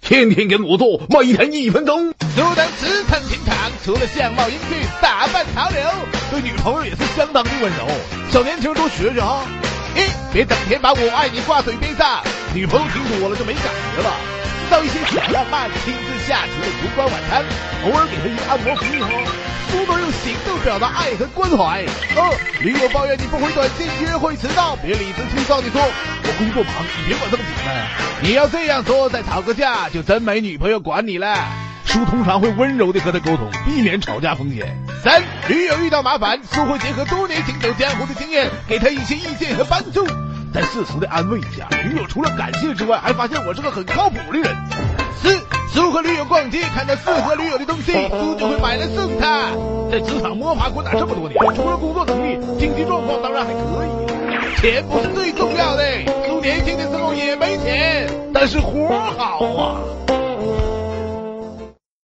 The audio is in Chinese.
天天跟我做，每天一分钟。苏丹驰骋情场，除了相貌英俊，打扮潮流，对女朋友也是相当的温柔。小年轻多学学啊！一，别整天把我爱你挂嘴边上，女朋友听多了就没感觉了。制造一些小浪漫，亲自下厨的烛光晚餐，偶尔给她一个按摩服务哦。多多用行动表达爱和关怀。二，女友抱怨你不回短信，约会迟到，别理直气壮地说：“我工作忙，你别管这么紧了。”你要这样说，再吵个架，就真没女朋友管你了。叔通常会温柔地和她沟通，避免吵架风险。三，女友遇到麻烦，叔会结合多年行走江湖的经验，给她一些意见和帮助，再适时的安慰一下。女友除了感谢之外，还发现我是个很靠谱的人。驴友逛街，看到适合驴友的东西，叔就会买来送他。在职场摸爬滚打这么多年，除了工作能力，经济状况当然还可以，钱不是最重要的。叔年轻的时候也没钱，但是活好啊。